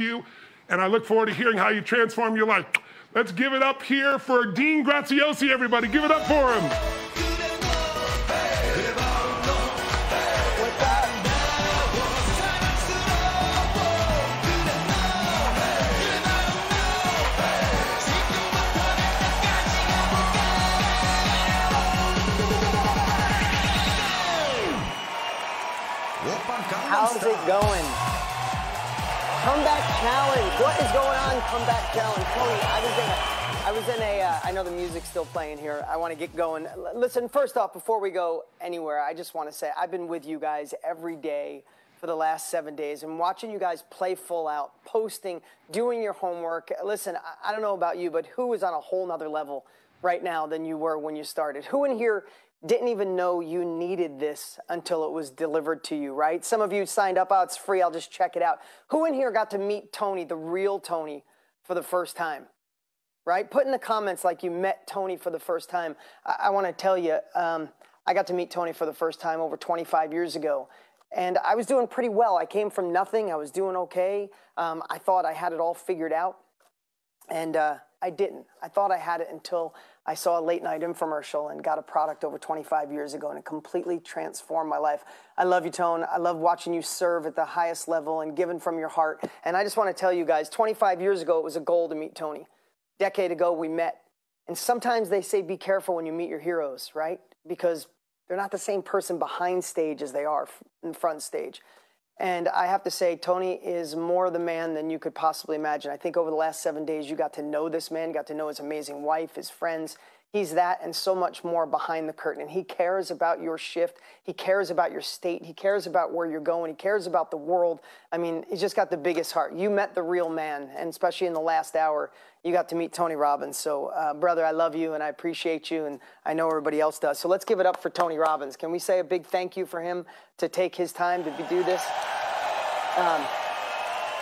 you, and I look forward to hearing how you transform your life. Let's give it up here for Dean Graziosi, everybody. Give it up for him. How's it going? Comeback challenge. What is going on? Comeback challenge. Tony, I was in a, I was in a. Uh, I know the music's still playing here. I want to get going. L- listen, first off, before we go anywhere, I just want to say I've been with you guys every day for the last seven days and watching you guys play full out, posting, doing your homework. Listen, I, I don't know about you, but who is on a whole nother level right now than you were when you started? Who in here didn't even know you needed this until it was delivered to you, right? Some of you signed up, oh, it's free, I'll just check it out. Who in here got to meet Tony, the real Tony, for the first time? Right? Put in the comments like you met Tony for the first time. I, I want to tell you, um, I got to meet Tony for the first time over 25 years ago. And I was doing pretty well. I came from nothing. I was doing okay. Um, I thought I had it all figured out. And uh, I didn't. I thought I had it until I saw a late night infomercial and got a product over 25 years ago, and it completely transformed my life. I love you, Tone. I love watching you serve at the highest level and giving from your heart. And I just want to tell you guys 25 years ago, it was a goal to meet Tony. Decade ago, we met. And sometimes they say be careful when you meet your heroes, right? Because they're not the same person behind stage as they are in front stage. And I have to say, Tony is more the man than you could possibly imagine. I think over the last seven days, you got to know this man, got to know his amazing wife, his friends. He's that and so much more behind the curtain. And he cares about your shift. He cares about your state. He cares about where you're going. He cares about the world. I mean, he's just got the biggest heart. You met the real man. And especially in the last hour, you got to meet Tony Robbins. So, uh, brother, I love you and I appreciate you. And I know everybody else does. So let's give it up for Tony Robbins. Can we say a big thank you for him to take his time to do this? Um,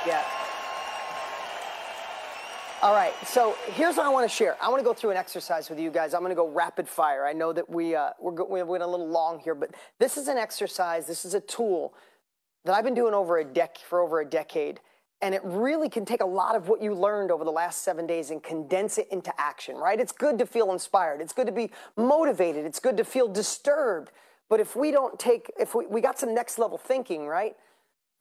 yeah. All right, so here's what I want to share. I want to go through an exercise with you guys. I'm going to go rapid fire. I know that we uh, we're, we went a little long here, but this is an exercise. This is a tool that I've been doing over a dec for over a decade, and it really can take a lot of what you learned over the last seven days and condense it into action. Right? It's good to feel inspired. It's good to be motivated. It's good to feel disturbed. But if we don't take, if we, we got some next level thinking, right?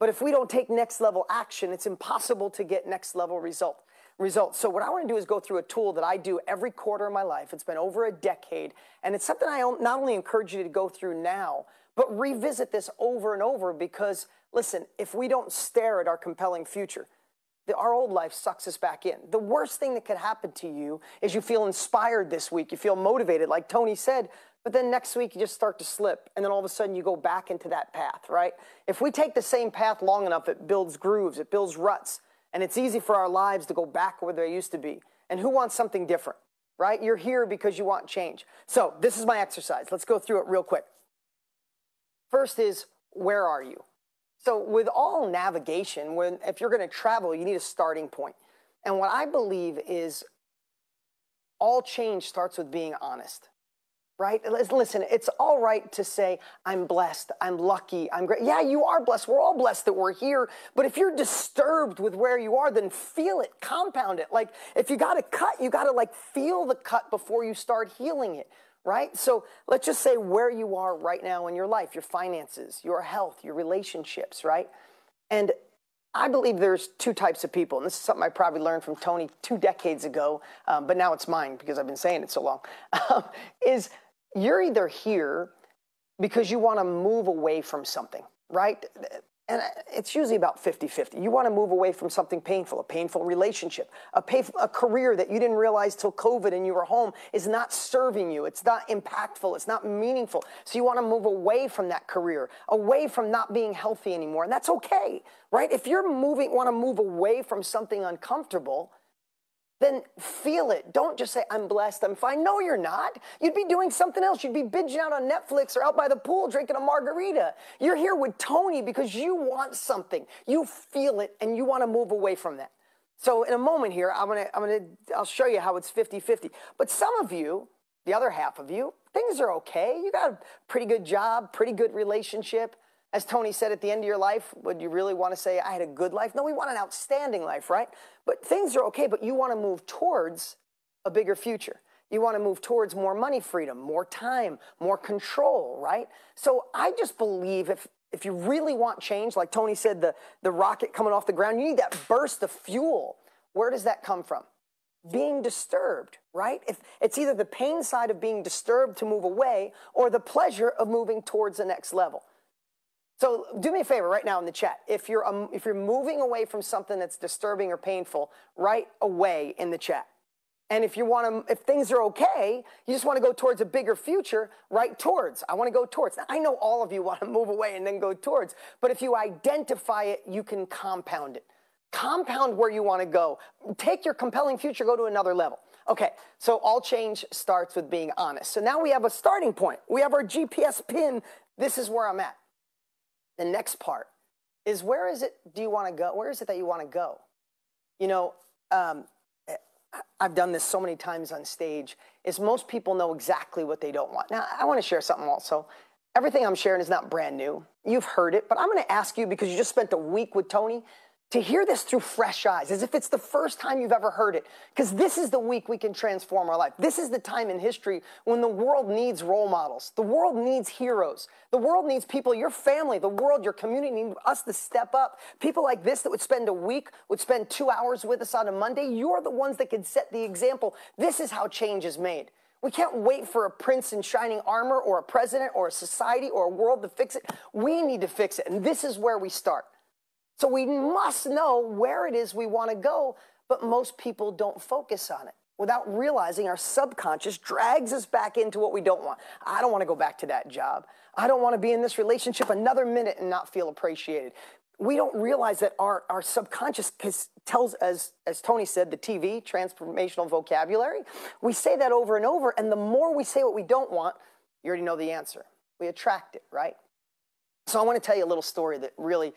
But if we don't take next level action, it's impossible to get next level result, results. So what I want to do is go through a tool that I do every quarter of my life. It's been over a decade, and it's something I not only encourage you to go through now, but revisit this over and over because listen, if we don't stare at our compelling future, the, our old life sucks us back in. The worst thing that could happen to you is you feel inspired this week, you feel motivated, like Tony said, but then next week you just start to slip, and then all of a sudden you go back into that path, right? If we take the same path long enough, it builds grooves, it builds ruts, and it's easy for our lives to go back where they used to be. And who wants something different, right? You're here because you want change. So this is my exercise. Let's go through it real quick. First is where are you? So with all navigation, when if you're going to travel, you need a starting point. And what I believe is all change starts with being honest right? Listen, it's all right to say, I'm blessed, I'm lucky, I'm great. Yeah, you are blessed. We're all blessed that we're here. But if you're disturbed with where you are, then feel it, compound it. Like if you got a cut, you got to like feel the cut before you start healing it. Right? So let's just say where you are right now in your life, your finances, your health, your relationships, right? And I believe there's two types of people, and this is something I probably learned from Tony two decades ago, um, but now it's mine because I've been saying it so long. Um, is you're either here because you want to move away from something, right? And it's usually about 50 50. You want to move away from something painful, a painful relationship, a, a career that you didn't realize till COVID and you were home is not serving you. It's not impactful. It's not meaningful. So you want to move away from that career, away from not being healthy anymore. And that's okay, right? If you're moving, want to move away from something uncomfortable, then feel it. Don't just say, I'm blessed, I'm fine. No, you're not. You'd be doing something else. You'd be binging out on Netflix or out by the pool drinking a margarita. You're here with Tony because you want something. You feel it and you want to move away from that. So in a moment here, I'm gonna, I'm gonna, I'll show you how it's 50-50. But some of you, the other half of you, things are okay. You got a pretty good job, pretty good relationship, As Tony said, at the end of your life, would you really want to say, I had a good life? No, we want an outstanding life, right? But things are okay, but you want to move towards a bigger future. You want to move towards more money freedom, more time, more control, right? So I just believe if if you really want change, like Tony said, the, the rocket coming off the ground, you need that burst of fuel. Where does that come from? Being disturbed, right? If it's either the pain side of being disturbed to move away or the pleasure of moving towards the next level. So do me a favor right now in the chat. If you're um, if you're moving away from something that's disturbing or painful, write away in the chat. And if you want to, if things are okay, you just want to go towards a bigger future, right towards. I want to go towards. Now, I know all of you want to move away and then go towards, but if you identify it, you can compound it. Compound where you want to go. Take your compelling future, go to another level. Okay, so all change starts with being honest. So now we have a starting point. We have our GPS pin. This is where I'm at. The next part is where is it do you want to go? Where is it that you want to go? You know, um, I've done this so many times on stage, is most people know exactly what they don't want. Now, I want to share something also. Everything I'm sharing is not brand new. You've heard it, but I'm going to ask you because you just spent a week with Tony to hear this through fresh eyes, as if it's the first time you've ever heard it. Because this is the week we can transform our life. This is the time in history when the world needs role models. The world needs heroes. The world needs people, your family, the world, your community need us to step up. People like this that would spend a week, would spend two hours with us on a Monday. You're the ones that can set the example. This is how change is made. We can't wait for a prince in shining armor or a president or a society or a world to fix it. We need to fix it. And this is where we start. So we must know where it is we want to go, but most people don't focus on it without realizing our subconscious drags us back into what we don't want. I don't want to go back to that job. I don't want to be in this relationship another minute and not feel appreciated. We don't realize that our, our subconscious tells, as, as Tony said, the TV, transformational vocabulary. We say that over and over, and the more we say what we don't want, you already know the answer. We attract it, right? So I want to tell you a little story that really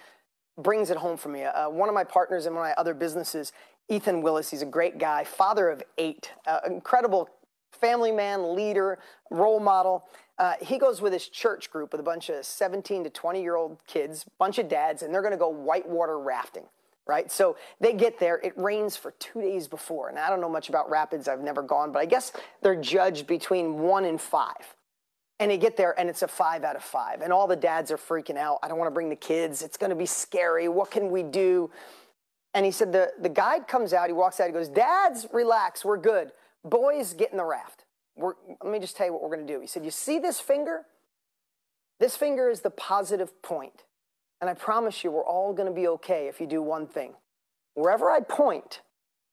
brings it home for me. Uh, one of my partners in one of my other businesses, Ethan Willis, he's a great guy, father of eight, uh, incredible family man, leader, role model. Uh, he goes with his church group with a bunch of 17 to 20 year old kids, bunch of dads, and they're going to go whitewater rafting. Right, so they get there. It rains for two days before, and I don't know much about rapids. I've never gone, but I guess they're judged between one and five. And you get there and it's a five out of five. And all the dads are freaking out. I don't want to bring the kids. It's going to be scary. What can we do? And he said, the, the guide comes out. He walks out. He goes, Dads, relax. We're good. Boys, get in the raft. We're, let me just tell you what we're going to do. He said, You see this finger? This finger is the positive point. And I promise you, we're all going to be okay if you do one thing. Wherever I point,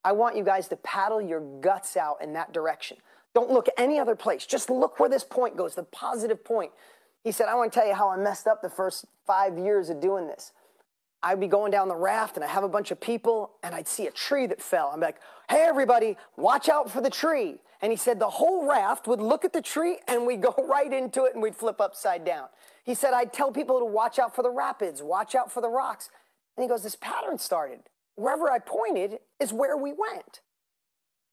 I want you guys to paddle your guts out in that direction. Don't look any other place. Just look where this point goes, the positive point. He said, I want to tell you how I messed up the first five years of doing this. I'd be going down the raft and I have a bunch of people and I'd see a tree that fell. I'm like, hey, everybody, watch out for the tree. And he said the whole raft would look at the tree and we'd go right into it and we'd flip upside down. He said, I'd tell people to watch out for the rapids, watch out for the rocks. And he goes, this pattern started. Wherever I pointed is where we went.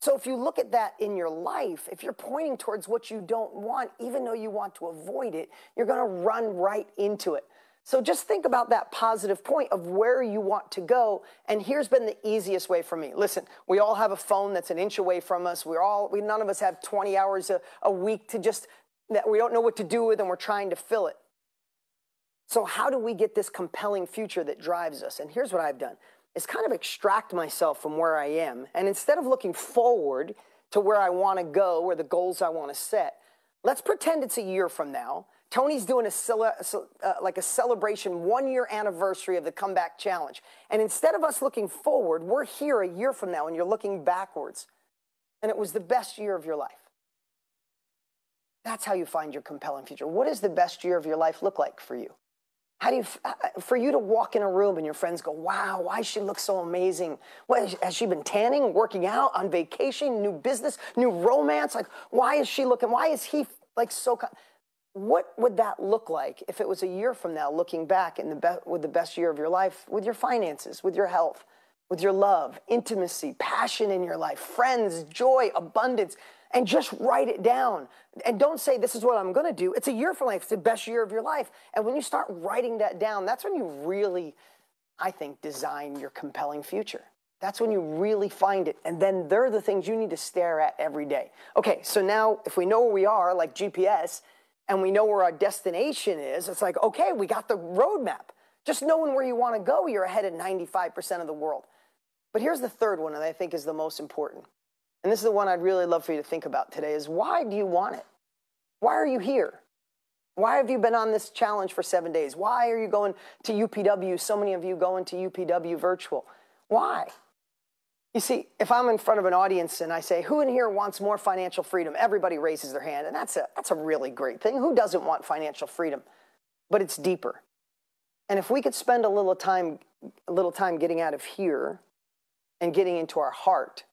So if you look at that in your life, if you're pointing towards what you don't want, even though you want to avoid it, you're going to run right into it. So just think about that positive point of where you want to go. And here's been the easiest way for me. Listen, we all have a phone that's an inch away from us. We're all, we, none of us have 20 hours a, a week to just, that we don't know what to do with and we're trying to fill it. So how do we get this compelling future that drives us? And here's what I've done is kind of extract myself from where I am. And instead of looking forward to where I want to go, where the goals I want to set, let's pretend it's a year from now. Tony's doing a uh, like a celebration one year anniversary of the comeback challenge. And instead of us looking forward, we're here a year from now and you're looking backwards. And it was the best year of your life. That's how you find your compelling future. What does the best year of your life look like for you? How do you, uh, uh, for you to walk in a room and your friends go, wow, why she look so amazing? What, has she been tanning, working out, on vacation, new business, new romance? Like, why is she looking, why is he like so, what would that look like if it was a year from now, looking back in the be- with the best year of your life, with your finances, with your health, with your love, intimacy, passion in your life, friends, joy, abundance? And just write it down. And don't say, this is what I'm going to do. It's a year for life. It's the best year of your life. And when you start writing that down, that's when you really, I think, design your compelling future. That's when you really find it. And then they're the things you need to stare at every day. Okay, so now if we know where we are, like GPS, and we know where our destination is, it's like, okay, we got the roadmap. Just knowing where you want to go, you're ahead of 95% of the world. But here's the third one that I think is the most important. And this is the one I'd really love for you to think about today is why do you want it? Why are you here? Why have you been on this challenge for seven days? Why are you going to UPW? So many of you going to UPW virtual. Why? You see, if I'm in front of an audience and I say, who in here wants more financial freedom? Everybody raises their hand, and that's a, that's a really great thing. Who doesn't want financial freedom? But it's deeper. And if we could spend a little time, a little time getting out of here and getting into our heart,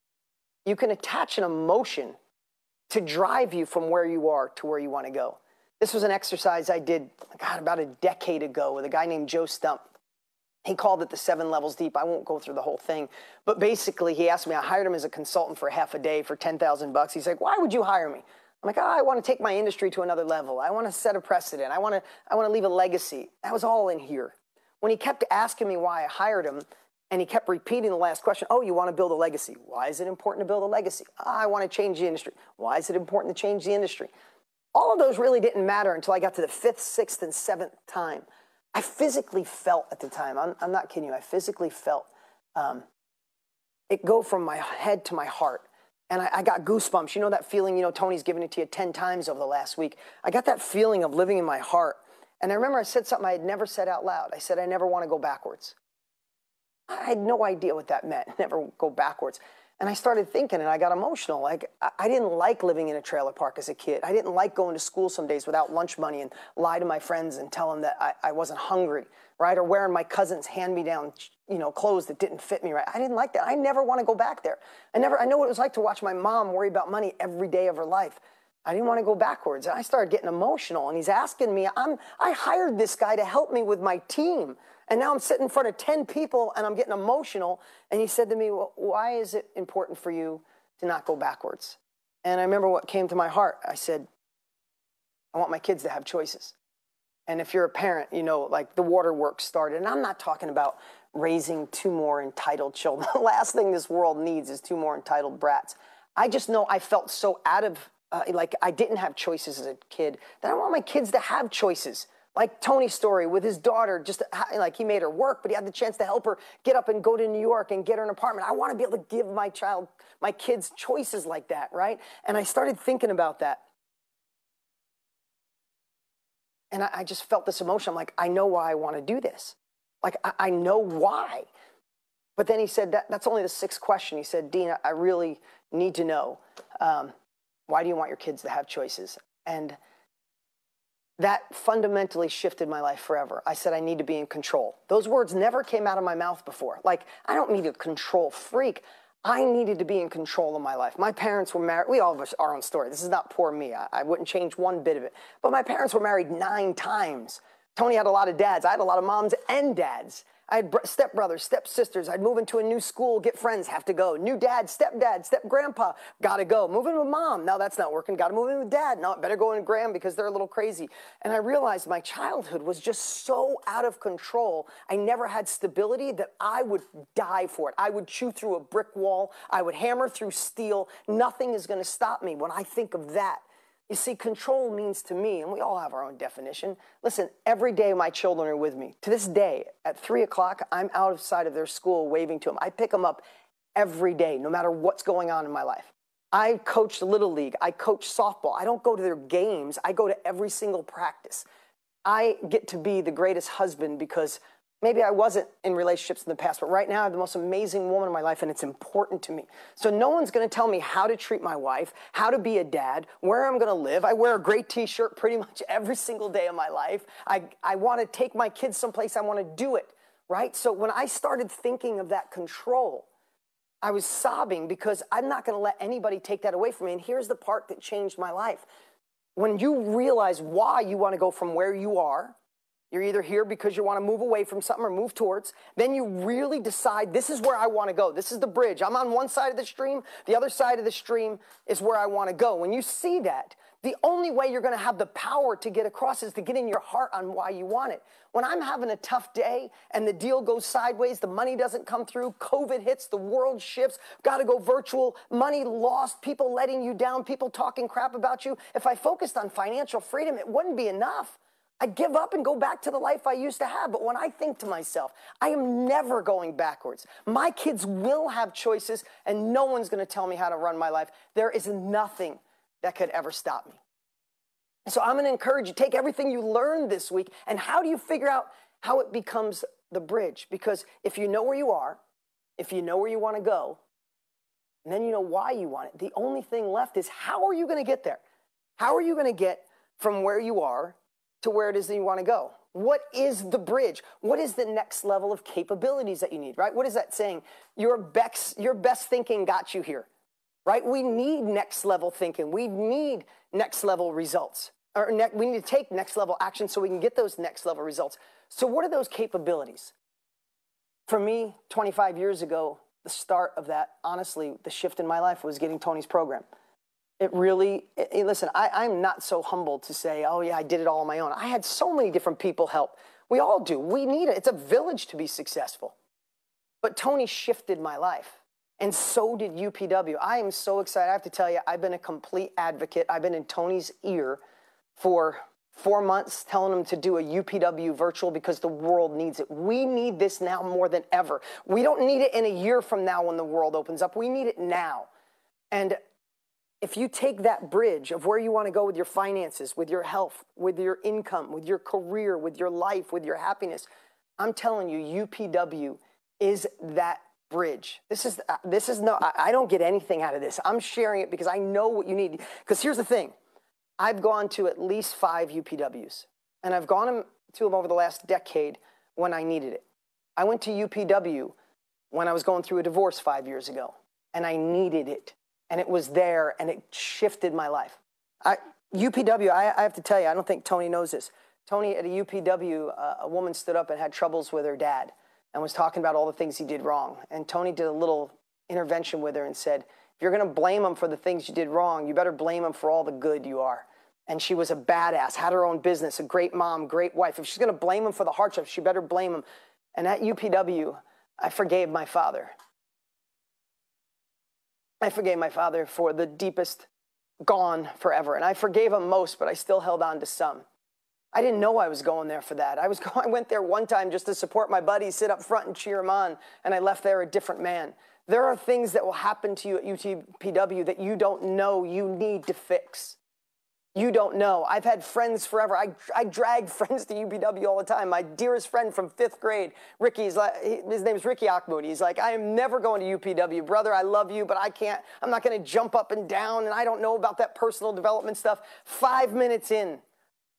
you can attach an emotion to drive you from where you are to where you want to go. This was an exercise I did, God, about a decade ago with a guy named Joe Stump. He called it the seven levels deep. I won't go through the whole thing, but basically, he asked me. I hired him as a consultant for half a day for ten thousand bucks. He's like, "Why would you hire me?" I'm like, oh, "I want to take my industry to another level. I want to set a precedent. I want to, I want to leave a legacy." That was all in here. When he kept asking me why I hired him, and he kept repeating the last question, "Oh, you want to build a legacy? Why is it important to build a legacy? I want to change the industry. Why is it important to change the industry?" All of those really didn't matter until I got to the fifth, sixth, and seventh time. I physically felt at the time, I'm, I'm not kidding you, I physically felt um, it go from my head to my heart. And I, I, got goosebumps. You know that feeling, you know, Tony's given it to you 10 times over the last week. I got that feeling of living in my heart. And I remember I said something I had never said out loud. I said, I never want to go backwards. I had no idea what that meant, never go backwards. And I started thinking and I got emotional. Like, I didn't like living in a trailer park as a kid. I didn't like going to school some days without lunch money and lie to my friends and tell them that I, I wasn't hungry, right? Or wearing my cousin's hand me down, you know, clothes that didn't fit me right. I didn't like that. I never want to go back there. I never, I know what it was like to watch my mom worry about money every day of her life. I didn't want to go backwards. And I started getting emotional. And he's asking me, I'm, I hired this guy to help me with my team. And now I'm sitting in front of 10 people and I'm getting emotional. And he said to me, well, Why is it important for you to not go backwards? And I remember what came to my heart. I said, I want my kids to have choices. And if you're a parent, you know, like the waterworks started. And I'm not talking about raising two more entitled children. the last thing this world needs is two more entitled brats. I just know I felt so out of, uh, like, I didn't have choices as a kid that I want my kids to have choices. Like Tony's story with his daughter, just like he made her work, but he had the chance to help her get up and go to New York and get her an apartment. I want to be able to give my child, my kids choices like that, right? And I started thinking about that. And I, just felt this emotion. I'm like, I know why I want to do this. Like, I, I know why. But then he said, that, that's only the sixth question. He said, Dean, I really need to know um, why do you want your kids to have choices? And that fundamentally shifted my life forever. I said, I need to be in control. Those words never came out of my mouth before. Like, I don't need a control freak. I needed to be in control of my life. My parents were married. We all have our own story. This is not poor me. I, I wouldn't change one bit of it. But my parents were married nine times. Tony had a lot of dads. I had a lot of moms and dads. I had stepbrothers, stepsisters. I'd move into a new school, get friends, have to go. New dad, stepdad, step grandpa, gotta go. Move in with mom. No, that's not working. Gotta move in with dad. No, better go in with Gram because they're a little crazy. And I realized my childhood was just so out of control. I never had stability that I would die for it. I would chew through a brick wall. I would hammer through steel. Nothing is gonna stop me when I think of that. You see, control means to me, and we all have our own definition. Listen, every day my children are with me. To this day, at three o'clock, I'm outside of their school waving to them. I pick them up every day, no matter what's going on in my life. I coach the Little League, I coach softball. I don't go to their games, I go to every single practice. I get to be the greatest husband because Maybe I wasn't in relationships in the past, but right now I have the most amazing woman in my life and it's important to me. So no one's gonna tell me how to treat my wife, how to be a dad, where I'm gonna live. I wear a great t shirt pretty much every single day of my life. I, I wanna take my kids someplace, I wanna do it, right? So when I started thinking of that control, I was sobbing because I'm not gonna let anybody take that away from me. And here's the part that changed my life. When you realize why you wanna go from where you are You're either here because you want to move away from something or move towards. Then you really decide this is where I want to go. This is the bridge. I'm on one side of the stream, the other side of the stream is where I want to go. When you see that, the only way you're going to have the power to get across is to get in your heart on why you want it. When I'm having a tough day and the deal goes sideways, the money doesn't come through, COVID hits, the world shifts, got to go virtual, money lost, people letting you down, people talking crap about you. If I focused on financial freedom, it wouldn't be enough. I'd give up and go back to the life I used to have. But when I think to myself, I am never going backwards. My kids will have choices, and no one's going to tell me how to run my life. There is nothing that could ever stop me. So I'm going to encourage you take everything you learned this week and how do you figure out how it becomes the bridge? Because if you know where you are, if you know where you want to go, and then you know why you want it, the only thing left is how are you going to get there? How are you going to get from where you are to where it is that you want to go? What is the bridge? What is the next level of capabilities that you need, right? What is that saying? Your best, your best thinking got you here right? We need next level thinking. We need next level results. Or ne- we need to take next level action so we can get those next level results. So, what are those capabilities? For me, 25 years ago, the start of that, honestly, the shift in my life was getting Tony's program. It really, it, listen, I, I'm not so humbled to say, oh, yeah, I did it all on my own. I had so many different people help. We all do. We need it. It's a village to be successful. But Tony shifted my life. And so did UPW. I am so excited. I have to tell you, I've been a complete advocate. I've been in Tony's ear for four months telling him to do a UPW virtual because the world needs it. We need this now more than ever. We don't need it in a year from now when the world opens up. We need it now. And if you take that bridge of where you want to go with your finances, with your health, with your income, with your career, with your life, with your happiness, I'm telling you, UPW is that bridge. This is uh, this is no. I, I don't get anything out of this. I'm sharing it because I know what you need. Because here's the thing, I've gone to at least five UPWs, and I've gone to them over the last decade when I needed it. I went to UPW when I was going through a divorce five years ago, and I needed it, and it was there, and it shifted my life. I, UPW, I, I have to tell you, I don't think Tony knows this. Tony at a UPW, uh, a woman stood up and had troubles with her dad and was talking about all the things he did wrong. And Tony did a little intervention with her and said, if you're going to blame him for the things you did wrong, you better blame him for all the good you are. And she was a badass, had her own business, a great mom, great wife. If she's going to blame him for the hardships, she better blame him. And at UPW, I forgave my father. I forgave my father for the deepest gone forever. And I forgave him most, but I still held on to some. I didn't know I was going there for that. I was going, I went there one time just to support my buddy, sit up front and cheer him on, and I left there a different man. There are things that will happen to you at UPW that you don't know you need to fix. You don't know. I've had friends forever. I, I drag friends to UPW all the time. My dearest friend from fifth grade, Ricky, like, his name's Ricky Akmoody. He's like, I am never going to UPW. Brother, I love you, but I can't, I'm not going to jump up and down, and I don't know about that personal development stuff. Five minutes in,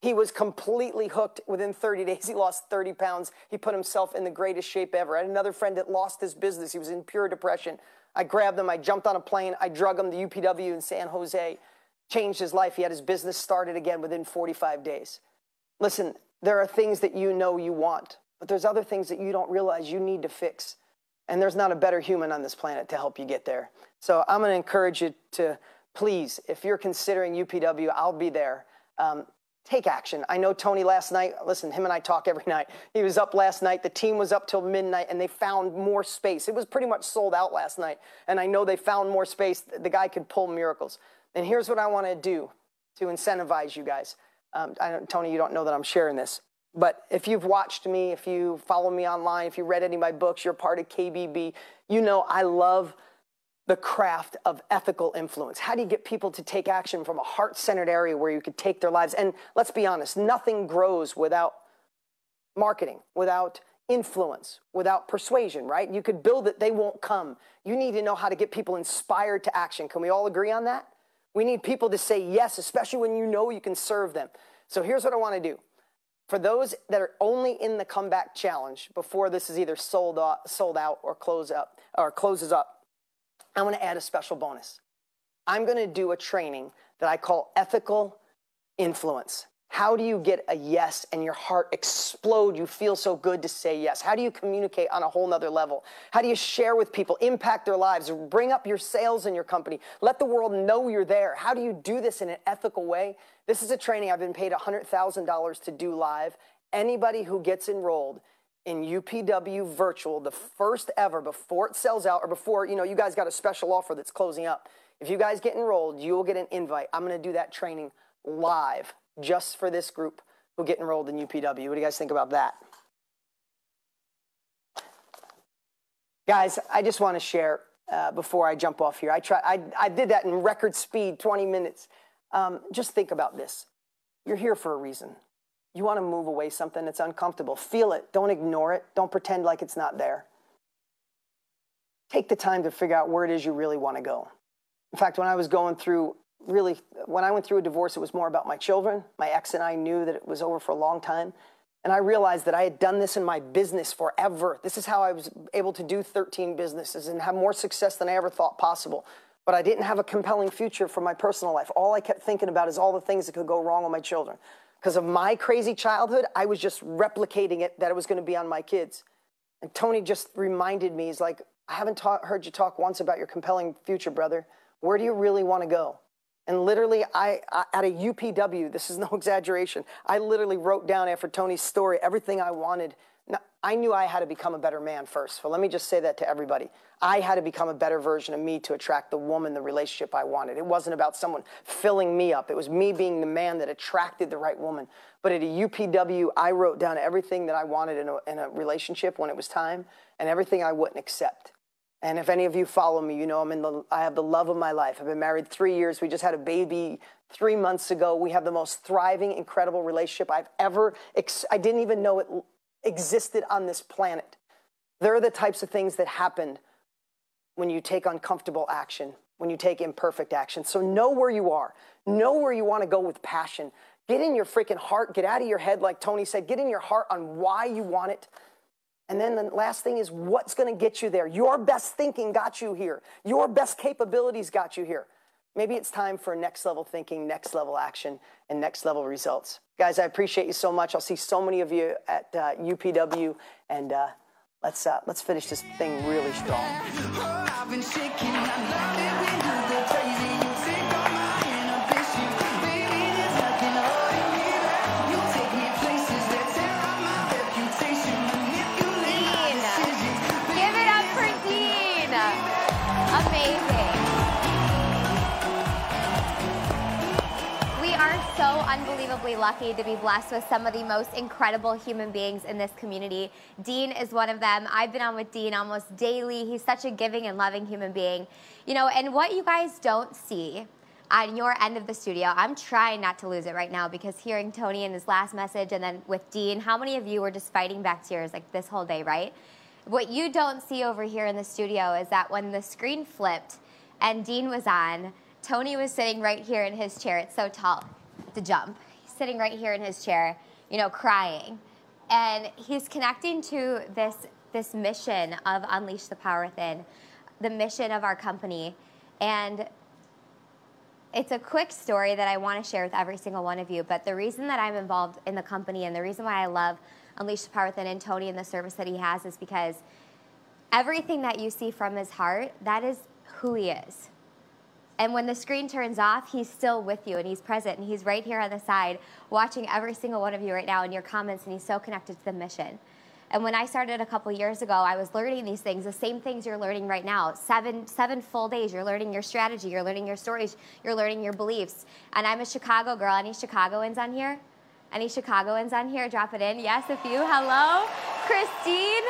he was completely hooked. Within 30 days, he lost 30 pounds. He put himself in the greatest shape ever. I had another friend that lost his business. He was in pure depression. I grabbed him. I jumped on a plane. I drug him to UPW in San Jose. Changed his life. He had his business started again within 45 days. Listen, there are things that you know you want, but there's other things that you don't realize you need to fix. And there's not a better human on this planet to help you get there. So I'm going to encourage you to please, if you're considering UPW, I'll be there. Um, take action. I know Tony last night, listen, him and I talk every night. He was up last night. The team was up till midnight and they found more space. It was pretty much sold out last night. And I know they found more space. The guy could pull miracles. And here's what I want to do to incentivize you guys. Um, Tony, you don't know that I'm sharing this. But if you've watched me, if you follow me online, if you read any of my books, you're part of KBB, you know I love the craft of ethical influence. How do you get people to take action from a heart centered area where you could take their lives? And let's be honest, nothing grows without marketing, without influence, without persuasion, right? You could build it, they won't come. You need to know how to get people inspired to action. Can we all agree on that? We need people to say yes, especially when you know you can serve them. So here's what I want to do. For those that are only in the comeback challenge before this is either sold out, sold out or close up or closes up, I'm going to add a special bonus. I'm going to do a training that I call ethical influence. How do you get a yes and your heart explode? You feel so good to say yes. How do you communicate on a whole nother level? How do you share with people, impact their lives, bring up your sales in your company, let the world know you're there? How do you do this in an ethical way? This is a training I've been paid $100,000 to do live. Anybody who gets enrolled in UPW Virtual, the first ever, before it sells out or before, you know, you guys got a special offer that's closing up. If you guys get enrolled, you will get an invite. I'm going to do that training live just for this group who get enrolled in UPW. What do you guys think about that? Guys, I just want to share uh, before I jump off here. I, try, I, I did that in record speed, 20 minutes. Um, just think about this. You're here for a reason. You want to move away something that's uncomfortable. Feel it. Don't ignore it. Don't pretend like it's not there. Take the time to figure out where it is you really want to go. In fact, when I was going through really, when I went through a divorce, it was more about my children. My ex and I knew that it was over for a long time. And I realized that I had done this in my business forever. This is how I was able to do 13 businesses and have more success than I ever thought possible. But I didn't have a compelling future for my personal life. All I kept thinking about is all the things that could go wrong with my children. Because of my crazy childhood, I was just replicating it that it was going to be on my kids. And Tony just reminded me, he's like, I haven't ta- heard you talk once about your compelling future, brother. Where do you really want to go? And literally, I, I, at a UPW, this is no exaggeration, I literally wrote down after Tony's story everything I wanted. Now, I knew I had to become a better man first. So let me just say that to everybody. I had to become a better version of me to attract the woman, the relationship I wanted. It wasn't about someone filling me up. It was me being the man that attracted the right woman. But at a UPW, I wrote down everything that I wanted in a, in a relationship when it was time and everything I wouldn't accept. And if any of you follow me, you know I'm in the, I have the love of my life. I've been married three years. We just had a baby three months ago. We have the most thriving, incredible relationship I've ever, ex- I didn't even know it existed on this planet. There are the types of things that happen when you take uncomfortable action, when you take imperfect action. So know where you are. Know where you want to go with passion. Get in your freaking heart. Get out of your head, like Tony said. Get in your heart on why you want it. And then the last thing is what's going to get you there. Your best thinking got you here. Your best capabilities got you here. Maybe it's time for next level thinking, next level action, and next level results. Guys, I appreciate you so much. I'll see so many of you at uh, UPW, and uh, let's uh, let's finish this thing really strong. Unbelievably lucky to be blessed with some of the most incredible human beings in this community. Dean is one of them. I've been on with Dean almost daily. He's such a giving and loving human being. You know, and what you guys don't see on your end of the studio, I'm trying not to lose it right now because hearing Tony in his last message and then with Dean, how many of you were just fighting back tears like this whole day, right? What you don't see over here in the studio is that when the screen flipped and Dean was on, Tony was sitting right here in his chair. It's so tall to jump He's sitting right here in his chair, you know, crying. And he's connecting to this, this mission of Unleash the Power Within, the mission of our company. And it's a quick story that I want to share with every single one of you. But the reason that I'm involved in the company and the reason why I love Unleash the Power Within Tony and the service that he has is because everything that you see from his heart, that is who he is. And when the screen turns off, he's still with you and he's present and he's right here on the side watching every single one of you right now in your comments and he's so connected to the mission. And when I started a couple years ago, I was learning these things, the same things you're learning right now. Seven, seven full days, you're learning your strategy, you're learning your stories, you're learning your beliefs. And I'm a Chicago girl. Any Chicagoans on here? Any Chicagoans on here? Drop it in. Yes, a few. Hello? Christine?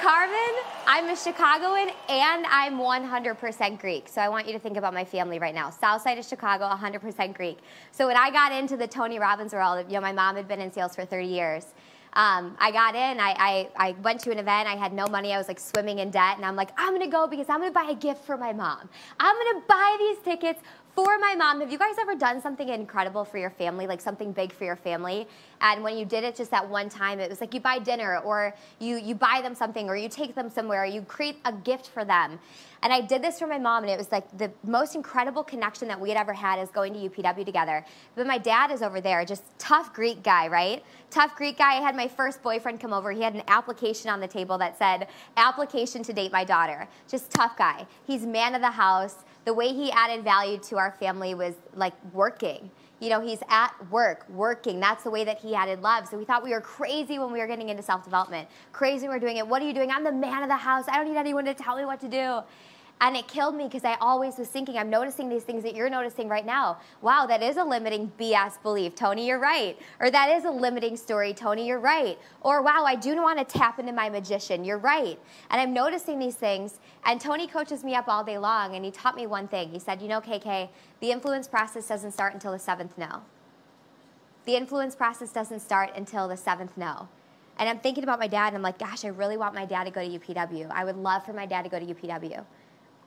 Carmen, I'm a Chicagoan and I'm 100% Greek. So I want you to think about my family right now. South side of Chicago, 100% Greek. So when I got into the Tony Robbins world, you know, my mom had been in sales for 30 years. Um, I got in, I, I, I, went to an event, I had no money, I was like swimming in debt, and I'm like, I'm gonna go because I'm gonna buy a gift for my mom. I'm gonna buy these tickets for my mom, have you guys ever done something incredible for your family, like something big for your family? And when you did it just that one time, it was like you buy dinner or you, you buy them something or you take them somewhere or you create a gift for them. And I did this for my mom, and it was like the most incredible connection that we had ever had is going to UPW together. But my dad is over there, just tough Greek guy, right? Tough Greek guy. I had my first boyfriend come over. He had an application on the table that said, application to date my daughter. Just tough guy. He's man of the house the way he added value to our family was like working. You know, he's at work, working. That's the way that he added love. So we thought we were crazy when we were getting into self development. Crazy we were doing it. What are you doing? I'm the man of the house. I don't need anyone to tell me what to do. And it killed me because I always was thinking, I'm noticing these things that you're noticing right now. Wow, that is a limiting BS belief. Tony, you're right. Or that is a limiting story. Tony, you're right. Or wow, I do want to tap into my magician. You're right. And I'm noticing these things. And Tony coaches me up all day long. And he taught me one thing. He said, You know, KK, the influence process doesn't start until the seventh no. The influence process doesn't start until the seventh no. And I'm thinking about my dad, and I'm like, gosh, I really want my dad to go to UPW. I would love for my dad to go to UPW.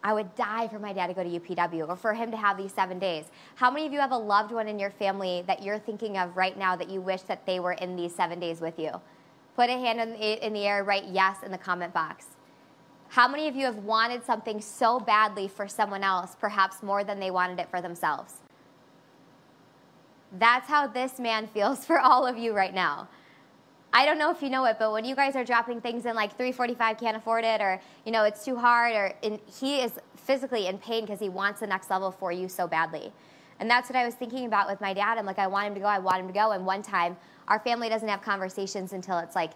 I would die for my dad to go to UPW or for him to have these seven days. How many of you have a loved one in your family that you're thinking of right now that you wish that they were in these seven days with you? Put a hand in the, in the air, write yes in the comment box. How many of you have wanted something so badly for someone else, perhaps more than they wanted it for themselves? That's how this man feels for all of you right now. I don't know if you know it, but when you guys are dropping things in like 345 can't afford it or you know it's too hard or in, he is physically in pain because he wants the next level for you so badly. And that's what I was thinking about with my dad. I'm like, I want him to go, I want him to go. And one time, our family doesn't have conversations until it's like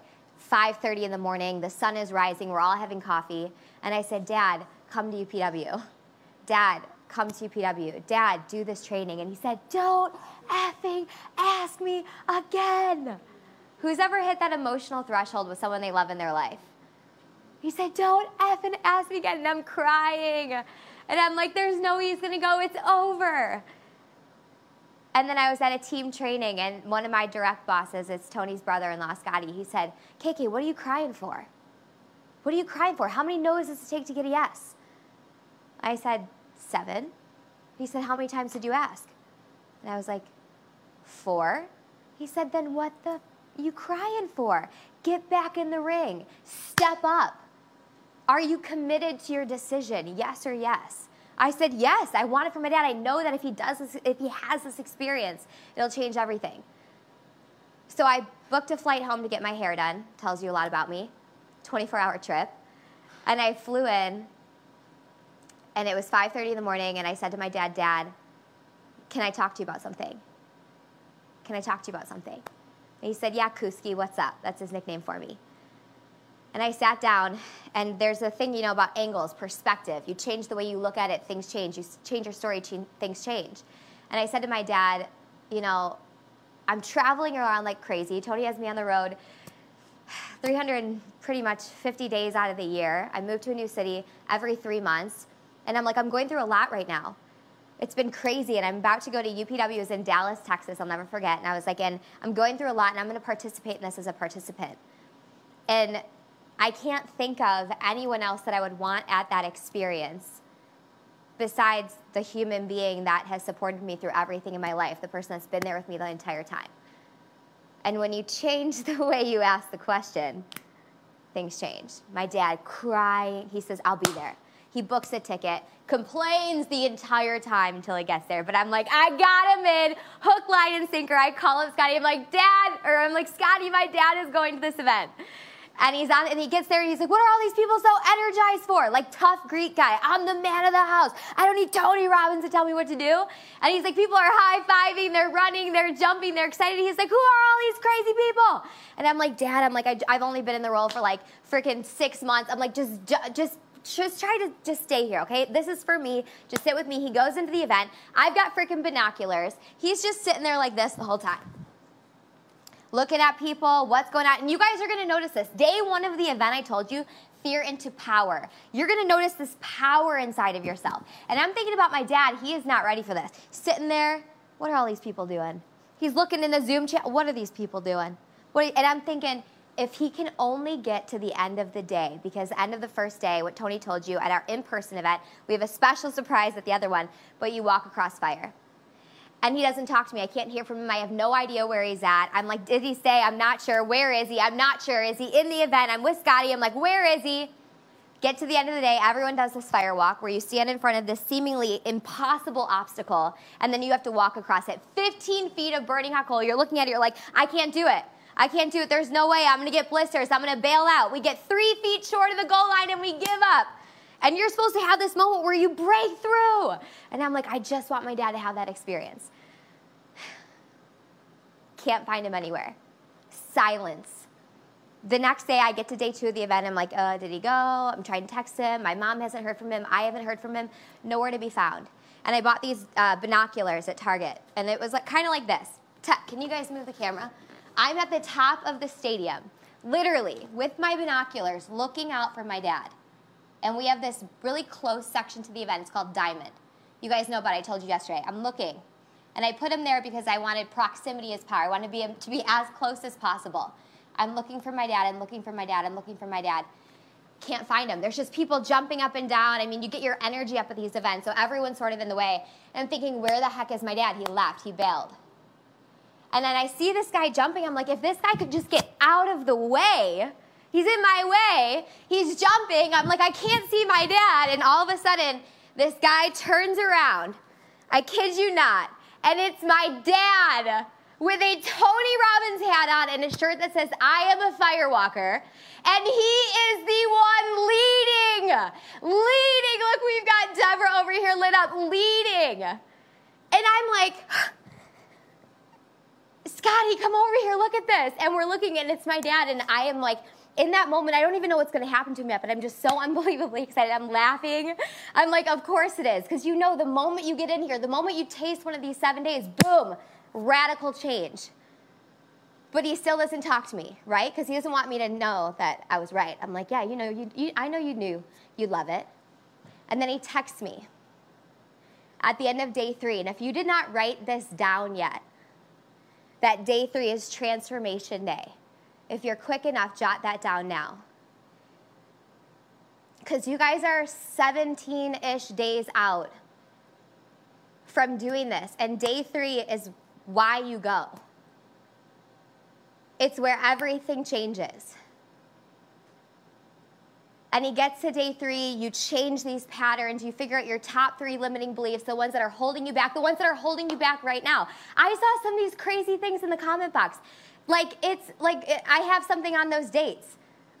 5:30 in the morning. The sun is rising. We're all having coffee. And I said, Dad, come to UPW. Dad, come to UPW. Dad, do this training. And he said, Don't effing ask me again. Who's ever hit that emotional threshold with someone they love in their life? He said, Don't effing ask me again. And I'm crying. And I'm like, There's no way he's going to go. It's over. And then I was at a team training, and one of my direct bosses, it's Tony's brother in law, Scotty, he said, KK, what are you crying for? What are you crying for? How many no's does it take to get a yes? I said, Seven. He said, How many times did you ask? And I was like, Four. He said, Then what the you crying for? Get back in the ring. Step up. Are you committed to your decision? Yes or yes? I said yes. I want it for my dad. I know that if he does this, if he has this experience, it'll change everything. So I booked a flight home to get my hair done. Tells you a lot about me. 24-hour trip. And I flew in and it was 5:30 in the morning and I said to my dad, "Dad, can I talk to you about something? Can I talk to you about something?" And he said, Yeah, Kuski, what's up? That's his nickname for me. And I sat down, and there's a thing, you know, about angles, perspective. You change the way you look at it, things change. You change your story, things change. And I said to my dad, You know, I'm traveling around like crazy. Tony has me on the road 300, pretty much 50 days out of the year. I move to a new city every three months. And I'm like, I'm going through a lot right now it's been crazy and i'm about to go to upw it was in dallas texas i'll never forget. And i was like and i'm going through a lot and i'm going to participate in this as a participant. And i can't think of anyone else that i would want at that experience besides the human being that has supported me through everything in my life the person that's been there with me the entire time. And when you change the way you ask the question things change. My dad crying he says i'll be there he books a ticket, complains the entire time until he gets there. But I'm like, I got him in, hook, line, and sinker. I call him Scotty. I'm like, Dad, or I'm like, Scotty, my dad is going to this event. And he's on, and he gets there, and he's like, "What are all these people so energized for? Like tough Greek guy. I'm the man of the house. I don't need Tony Robbins to tell me what to do." And he's like, "People are high fiving, they're running, they're jumping, they're excited." He's like, "Who are all these crazy people?" And I'm like, "Dad, I'm like, I, have only been in the role for like freaking six months. I'm like, just, just just try to just stay here, okay? This is for me. Just sit with me. He goes into the event. I've got freaking binoculars. He's just sitting there like this the whole time. Looking at people, what's going on. And you guys are gonna notice this. Day one of the event, I told you, fear into power. You're gonna notice this power inside of yourself. And I'm thinking about my dad. He is not ready for this. Sitting there, what are all these people doing? He's looking in the Zoom chat. What are these people doing? What and I'm thinking, if he can only get to the end of the day, because end of the first day, what Tony told you at our in person event, we have a special surprise at the other one, but you walk across fire. And he doesn't talk to me. I can't hear from him. I have no idea where he's at. I'm like, did he say? I'm not sure. Where is he? I'm not sure. Is he in the event? I'm with Scotty. I'm like, where is he? Get to the end of the day, everyone does this fire walk where you stand in front of this seemingly impossible obstacle, and then you have to walk across it. 15 feet of burning hot coal. You're looking at it, you're like, I can't do it. I can't do it. There's no way. I'm going to get blisters. I'm going to bail out. We get three feet short of the goal line and we give up. And you're supposed to have this moment where you break through. And I'm like, I just want my dad to have that experience. Can't find him anywhere. Silence. The next day, I get to day two of the event. I'm like, uh, did he go? I'm trying to text him. My mom hasn't heard from him. I haven't heard from him. Nowhere to be found. And I bought these uh, binoculars at Target. And it was like, kind of like this. Can you guys move the camera? I'm at the top of the stadium, literally with my binoculars looking out for my dad. And we have this really close section to the event. It's called Diamond. You guys know about it. I told you yesterday. I'm looking. And I put him there because I wanted proximity as power. I wanted to be, to be as close as possible. I'm looking for my dad. I'm looking for my dad. I'm looking for my dad. Can't find him. There's just people jumping up and down. I mean, you get your energy up at these events, so everyone's sort of in the way. And I'm thinking, where the heck is my dad? He left. He bailed. And then I see this guy jumping. I'm like, if this guy could just get out of the way, he's in my way. He's jumping. I'm like, I can't see my dad. And all of a sudden, this guy turns around. I kid you not. And it's my dad with a Tony Robbins hat on and a shirt that says, I am a firewalker. And he is the one leading. Leading. Look, we've got Deborah over here lit up, leading. And I'm like, Scotty, come over here, look at this. And we're looking, and it's my dad, and I am like, in that moment, I don't even know what's going to happen to me yet, but I'm just so unbelievably excited. I'm laughing. I'm like, of course it is. Because you know, the moment you get in here, the moment you taste one of these seven days, boom, radical change. But he still doesn't talk to me, right? Because he doesn't want me to know that I was right. I'm like, yeah, you know, you, you, I know you knew you love it. And then he texts me at the end of day three. And if you did not write this down yet, that day three is transformation day. If you're quick enough, jot that down now. Because you guys are 17 ish days out from doing this, and day three is why you go. It's where everything changes and he gets to day three, you change these patterns, you figure out your top three limiting beliefs, the ones that are holding you back, the ones that are holding you back right now. I saw some of these crazy things in the comment box. Like, it's like I have something on those dates.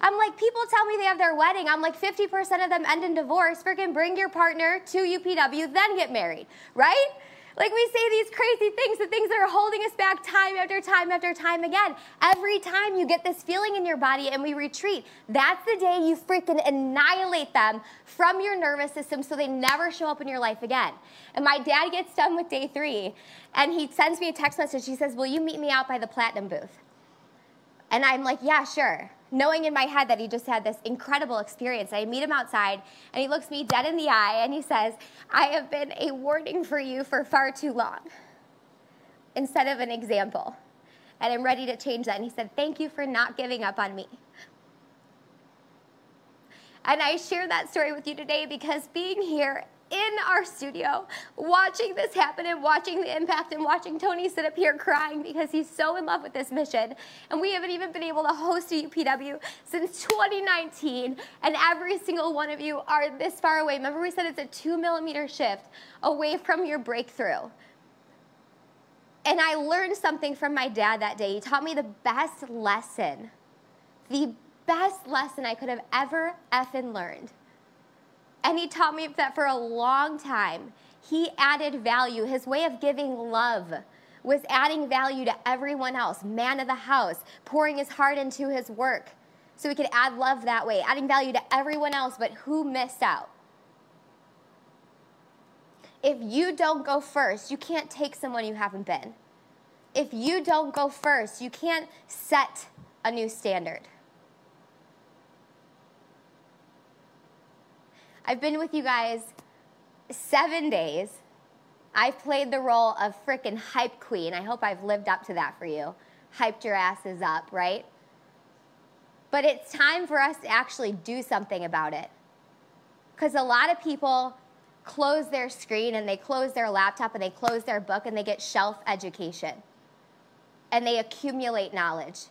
I'm like, people tell me they have their wedding. I'm like, 50% of them end in divorce. Freaking bring your partner to UPW, then get married, right? Like we say these crazy things, the things that are holding us back time after time after time again. Every time you get this feeling in your body and we retreat, that's the day you freaking annihilate them from your nervous system so they never show up in your life again. And my dad gets done with day three and he sends me a text message. He says, Will you meet me out by the platinum booth? And I'm like, Yeah, sure knowing in my head that he just had this incredible experience. I meet him outside, and he looks me dead in the eye, and he says, I have been a warning for you for far too long, instead of an example. And I'm ready to change that. And he said, Thank you for not giving up on me. And I share that story with you today because being here in our studio watching this happen and watching the impact and watching Tony sit up here crying because he's so in love with this mission. And we haven't even been able to host a UPW since 2019. And every single one of you are this far away. Remember, we said it's a two millimeter shift away from your breakthrough. And I learned something from my dad that day. He taught me the best lesson, the best lesson I could have ever effing learned. And he taught me that for a long time. He added value. His way of giving love was adding value to everyone else, man of the house, pouring his heart into his work so he could add love that way, adding value to everyone else, but who missed out? If you don't go first, you can't take someone you haven't been. If you don't go first, you can't set a new standard. I've been with you guys seven days. I've played the role of frickin' hype queen. I hope I've lived up to that for you. Hyped your asses up, right? But it's time for us to actually do something about it. Because a lot of people close their screen and they close their laptop and they close their book and they get shelf education and they accumulate knowledge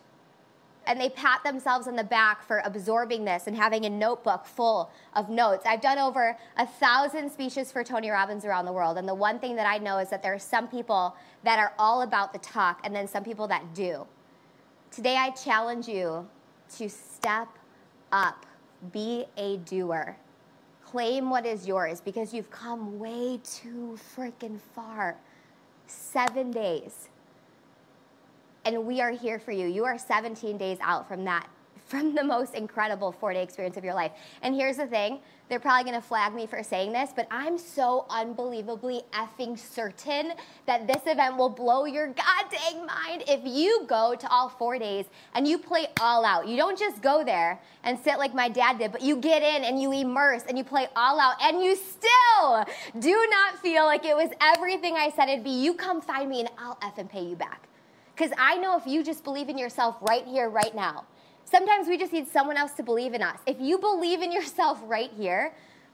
and they pat themselves on the back for absorbing this and having a notebook full of notes. I've done over a thousand speeches for Tony Robbins around the world, and the one thing that I know is that there are some people that are all about the talk, and then some people that do. Today, I challenge you to step up, be a doer. Claim what is yours because you've come way too freaking far. Seven days and we are here for you. You are 17 days out from that, from the most incredible four day experience of your life. And here's the thing they're probably gonna flag me for saying this, but I'm so unbelievably effing certain that this event will blow your goddamn mind if you go to all four days and you play all out. You don't just go there and sit like my dad did, but you get in and you immerse and you play all out and you still do not feel like it was everything I said it'd be. You come find me and I'll effing pay you back. Because I know if you just believe in yourself right here, right now, sometimes we just need someone else to believe in us. If you believe in yourself right here,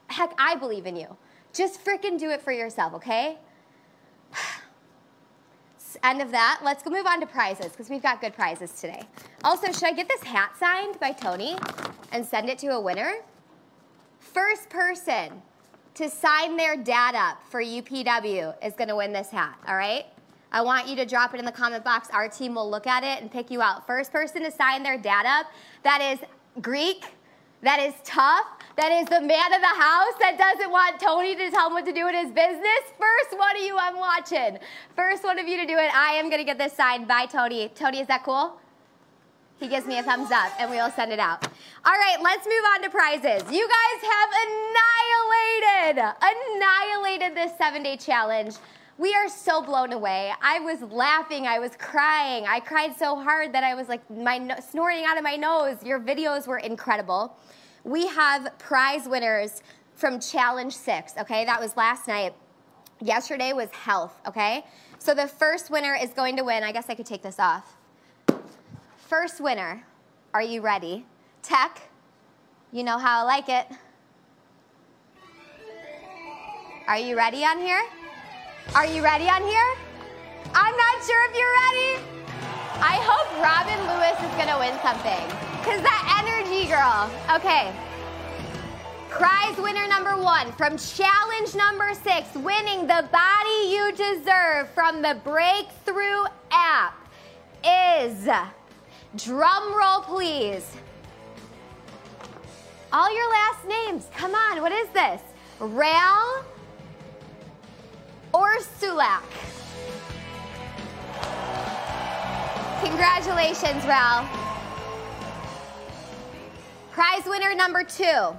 heck, I believe in you. Just freaking do it for yourself, okay? End of that. Let's go move on to prizes because we've got good prizes today. Also, should I get this hat signed by Tony and send it to a winner? First person to sign their dad up for UPW is going to win this hat, all right? I want you to drop it in the comment box. Our team will look at it and pick you out. First person to sign their dad up that is Greek, that is tough, that is the man of the house that doesn't want Tony to tell him what to do in his business. First one of you I'm watching. First one of you to do it. I am going to get this signed by Tony. Tony, is that cool? He gives me a thumbs up and we'll send it out. All right, let's move on to prizes. You guys have annihilated, annihilated this seven day challenge. We are so blown away. I was laughing, I was crying. I cried so hard that I was like my no- snorting out of my nose. Your videos were incredible. We have prize winners from Challenge 6, okay? That was last night. Yesterday was health, okay? So the first winner is going to win. I guess I could take this off. First winner, are you ready? Tech, you know how I like it. Are you ready on here? Are you ready on here? I'm not sure if you're ready. I hope Robin Lewis is going to win something. Because that energy, girl. Okay. Prize winner number one from challenge number six, winning the body you deserve from the Breakthrough app is, drum roll please, all your last names. Come on, what is this? Rail or Sulak. Congratulations, Ral. Prize winner number two.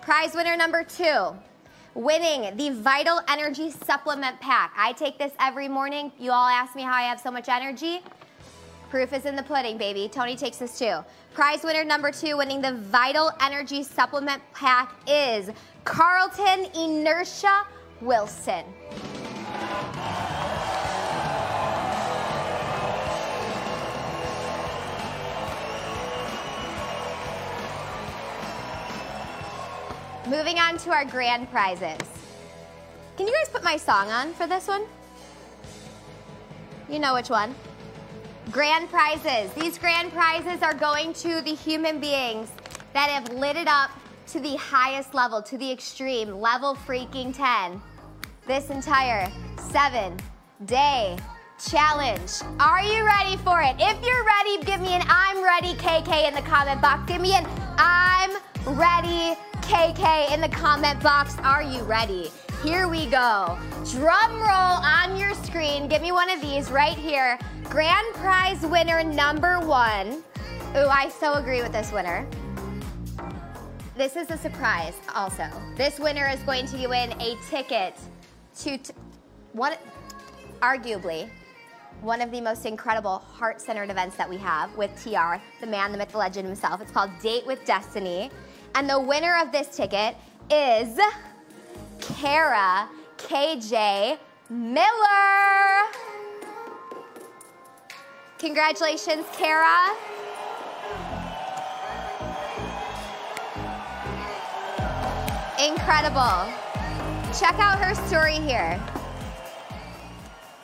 Prize winner number two. Winning the Vital Energy Supplement Pack. I take this every morning. You all ask me how I have so much energy. Proof is in the pudding, baby. Tony takes this too. Prize winner number two, winning the Vital Energy Supplement Pack, is Carlton Inertia Wilson. Moving on to our grand prizes. Can you guys put my song on for this one? You know which one. Grand prizes. These grand prizes are going to the human beings that have lit it up to the highest level, to the extreme, level freaking 10. This entire seven day challenge. Are you ready for it? If you're ready, give me an I'm ready KK in the comment box. Give me an I'm ready KK in the comment box. Are you ready? Here we go. Drum roll on your screen. Give me one of these right here. Grand prize winner number one. Ooh, I so agree with this winner. This is a surprise also. This winner is going to win a ticket to one, arguably, one of the most incredible heart centered events that we have with TR, the man, the myth, the legend himself. It's called Date with Destiny. And the winner of this ticket is Kara KJ Miller. Congratulations, Kara. Incredible. Check out her story here.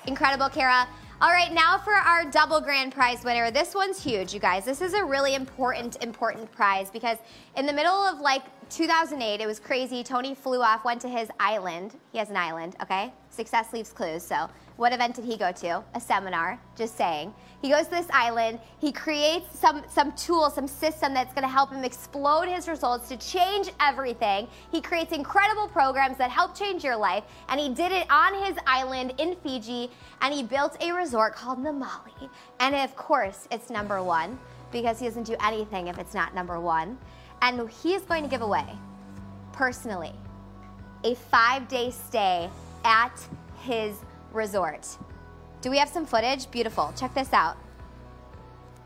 Incredible, Kara. All right, now for our double grand prize winner. This one's huge, you guys. This is a really important, important prize because in the middle of like 2008, it was crazy. Tony flew off, went to his island. He has an island, okay? Success leaves clues. So, what event did he go to? A seminar, just saying. He goes to this island. He creates some, some tool, some system that's going to help him explode his results to change everything. He creates incredible programs that help change your life. And he did it on his island in Fiji. And he built a resort called Namale. And of course, it's number one because he doesn't do anything if it's not number one. And he is going to give away, personally, a five day stay at his resort. Do we have some footage? Beautiful. Check this out.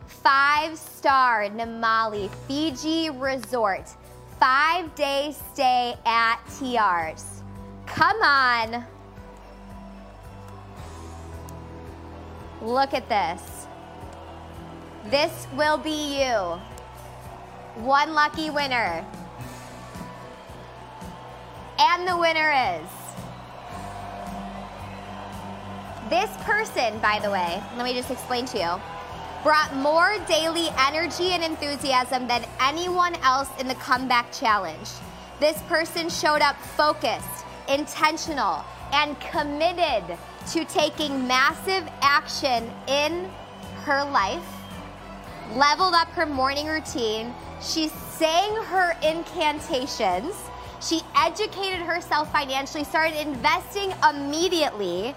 Five star Namale Fiji Resort. Five day stay at TR's. Come on. Look at this. This will be you. One lucky winner. And the winner is. This person, by the way, let me just explain to you, brought more daily energy and enthusiasm than anyone else in the comeback challenge. This person showed up focused, intentional, and committed to taking massive action in her life, leveled up her morning routine, she sang her incantations, she educated herself financially, started investing immediately,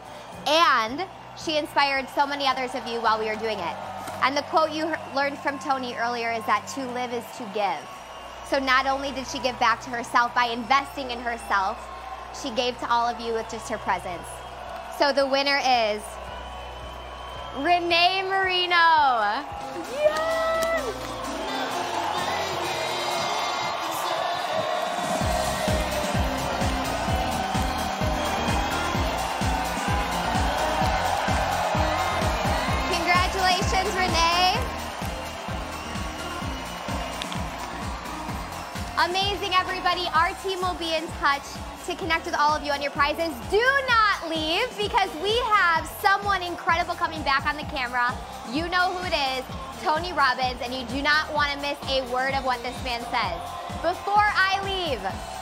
and she inspired so many others of you while we were doing it. And the quote you learned from Tony earlier is that to live is to give. So not only did she give back to herself by investing in herself, she gave to all of you with just her presence. So the winner is Renee Marino. Yes! Renee. Amazing, everybody. Our team will be in touch to connect with all of you on your prizes. Do not leave because we have someone incredible coming back on the camera. You know who it is, Tony Robbins, and you do not want to miss a word of what this man says. Before I leave,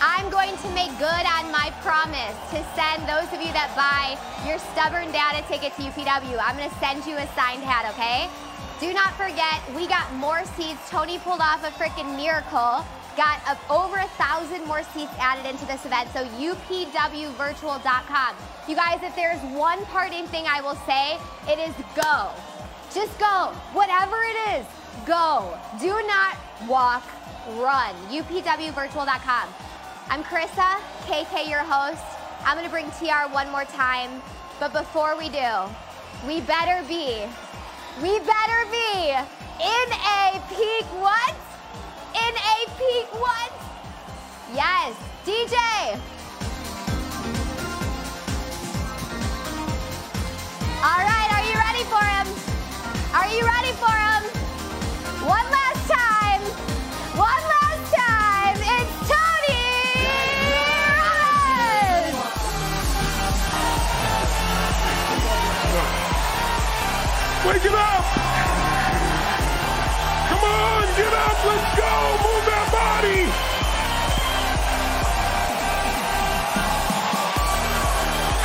I'm going to make good on my promise to send those of you that buy your stubborn data ticket to UPW. I'm going to send you a signed hat, okay? Do not forget, we got more seats. Tony pulled off a freaking miracle. Got a, over a thousand more seats added into this event. So upwvirtual.com. You guys, if there's one parting thing I will say, it is go. Just go. Whatever it is, go. Do not walk, run. upwvirtual.com. I'm Carissa, KK, your host. I'm gonna bring TR one more time, but before we do, we better be, we better be in a peak what? In a peak what? Yes, DJ. All right, are you ready for him? Are you ready for him? One last time. One last It up! Come on, get up, let's go! Move that body!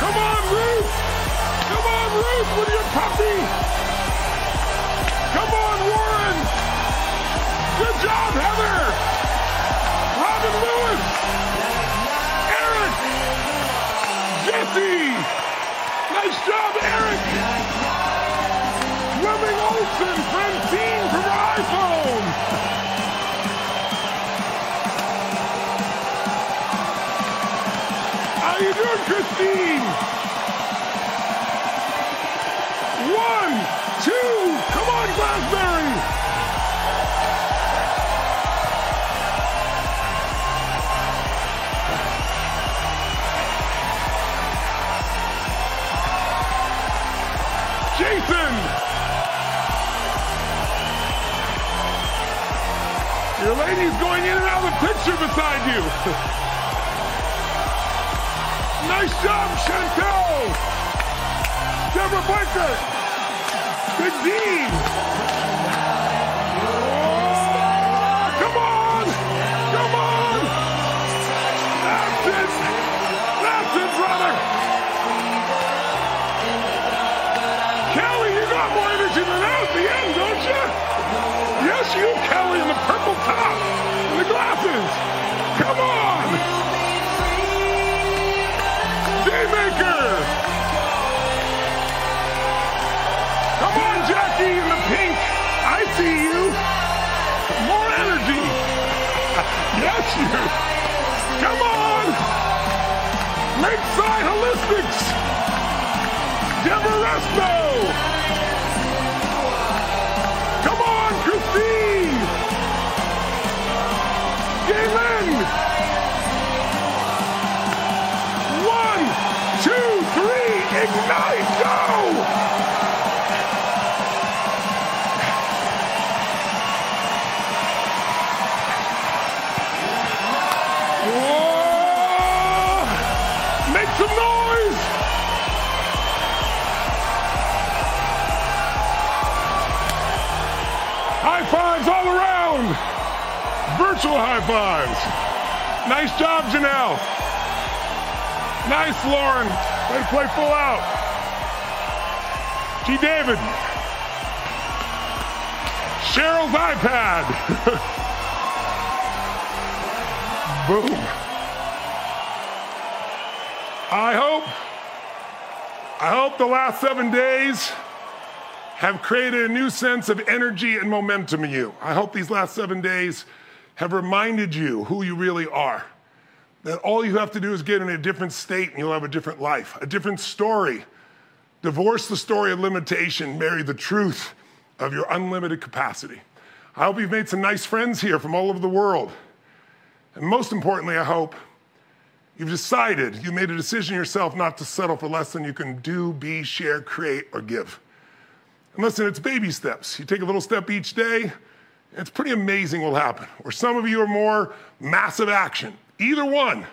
Come on, Ruth! Come on, Ruth, with your puppy! Come on, Warren! Picture beside you. Nice job, Chantel. Deborah Blaker. Big Dean. Oh, come on. Come on. Brother. Kelly, you got more energy than at the end, don't you? Yes, you, Kelly, in the purple top glasses. Come on. Daymaker. Come on, Jackie, in the pink. I see you. More energy. yes, you. Come on. Lakeside Holistics. Deborah. Come on, Christine. Go! Whoa! Make some noise! High fives all around! Virtual high fives! Nice job, Janelle! Nice, Lauren. Way to play full out. G. David. Cheryl's iPad. Boom. I hope, I hope the last seven days have created a new sense of energy and momentum in you. I hope these last seven days have reminded you who you really are that all you have to do is get in a different state and you'll have a different life, a different story. Divorce the story of limitation, marry the truth of your unlimited capacity. I hope you've made some nice friends here from all over the world. And most importantly, I hope you've decided, you made a decision yourself not to settle for less than you can do, be, share, create, or give. And listen, it's baby steps. You take a little step each day, and it's pretty amazing what'll happen. Or some of you are more massive action. Either one,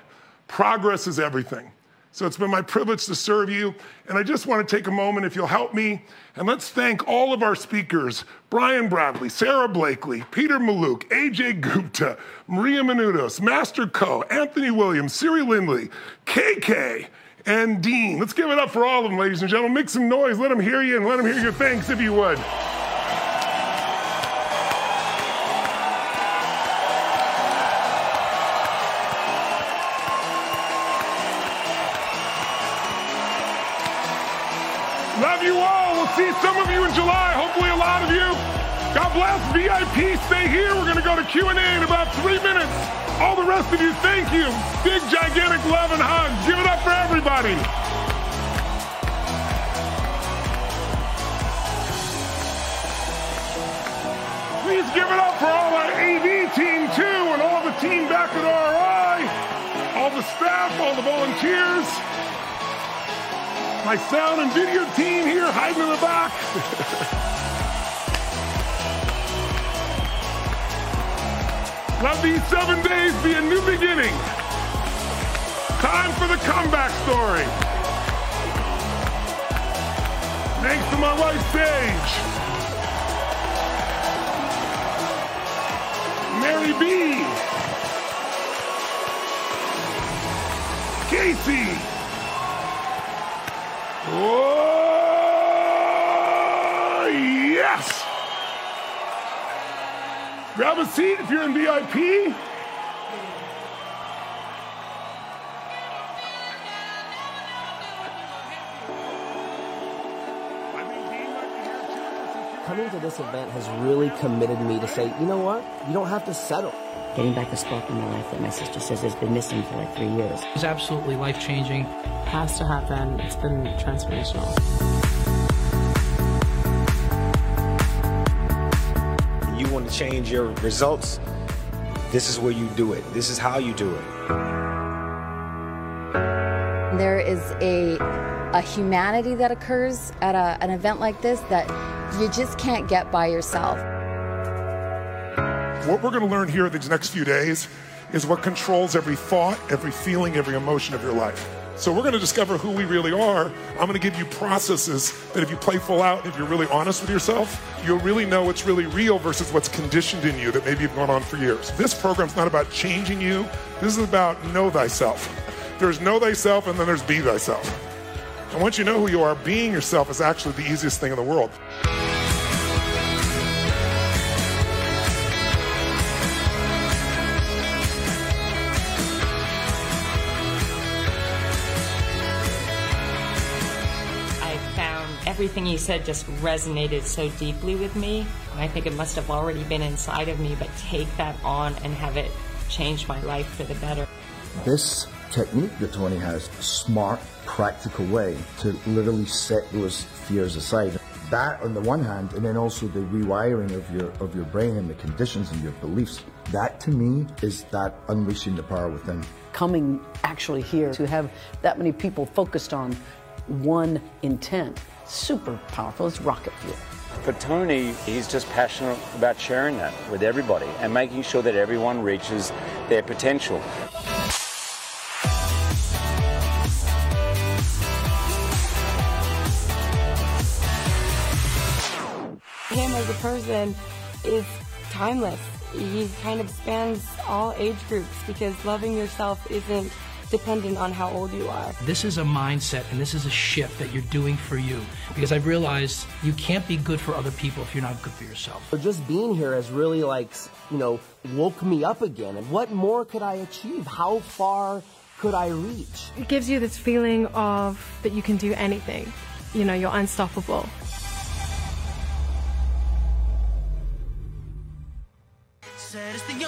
progress is everything. So it's been my privilege to serve you. And I just want to take a moment, if you'll help me, and let's thank all of our speakers Brian Bradley, Sara Blakely, Peter Mallouk, AJ Gupta, Maria Menounos, Master Co., Anthony Williams, Siri Lindley, KK, and Dean. Let's give it up for all of them, ladies and gentlemen. Make some noise. Let them hear you and let them hear your thanks if you would. Bless. VIP, stay here. We're going to go to Q&A in about three minutes. All the rest of you, thank you. Big, gigantic love and hugs. Give it up for everybody. Please give it up for all our AV team, too, and all the team back at RI, all the staff, all the volunteers. My sound and video team here hiding in the back. Let these seven days be a new beginning. Time for the comeback story. Thanks to my wife, Sage. Mary B. Casey. Oh, yes! Grab a seat if you're in VIP. Coming to this event has really committed me to say, you know what? You don't have to settle. Getting back the spark in my life that my sister says has been missing for like three years. It's absolutely life changing. Has to happen. It's been transformational. Change your results, this is where you do it. This is how you do it. There is a, a humanity that occurs at a, an event like this that you just can't get by yourself. What we're going to learn here these next few days is what controls every thought, every feeling, every emotion of your life. So we're going to discover who we really are. I'm going to give you processes that if you play full out, if you're really honest with yourself, you'll really know what's really real versus what's conditioned in you that maybe have gone on for years. This program's not about changing you. This is about know thyself. There's know thyself and then there's be thyself. And once you know who you are, being yourself is actually the easiest thing in the world. Everything you said just resonated so deeply with me. And I think it must have already been inside of me, but take that on and have it change my life for the better. This technique that Tony has, smart, practical way to literally set those fears aside. That on the one hand, and then also the rewiring of your of your brain and the conditions and your beliefs. That to me is that unleashing the power within. Coming actually here to have that many people focused on one intent super powerful. It's rocket fuel. For Tony, he's just passionate about sharing that with everybody and making sure that everyone reaches their potential. Him as a person is timeless. He kind of spans all age groups because loving yourself isn't dependent on how old you are. This is a mindset and this is a shift that you're doing for you because I've realized you can't be good for other people if you're not good for yourself. So just being here has really like, you know, woke me up again. And what more could I achieve? How far could I reach? It gives you this feeling of that you can do anything. You know, you're unstoppable. Saddest thing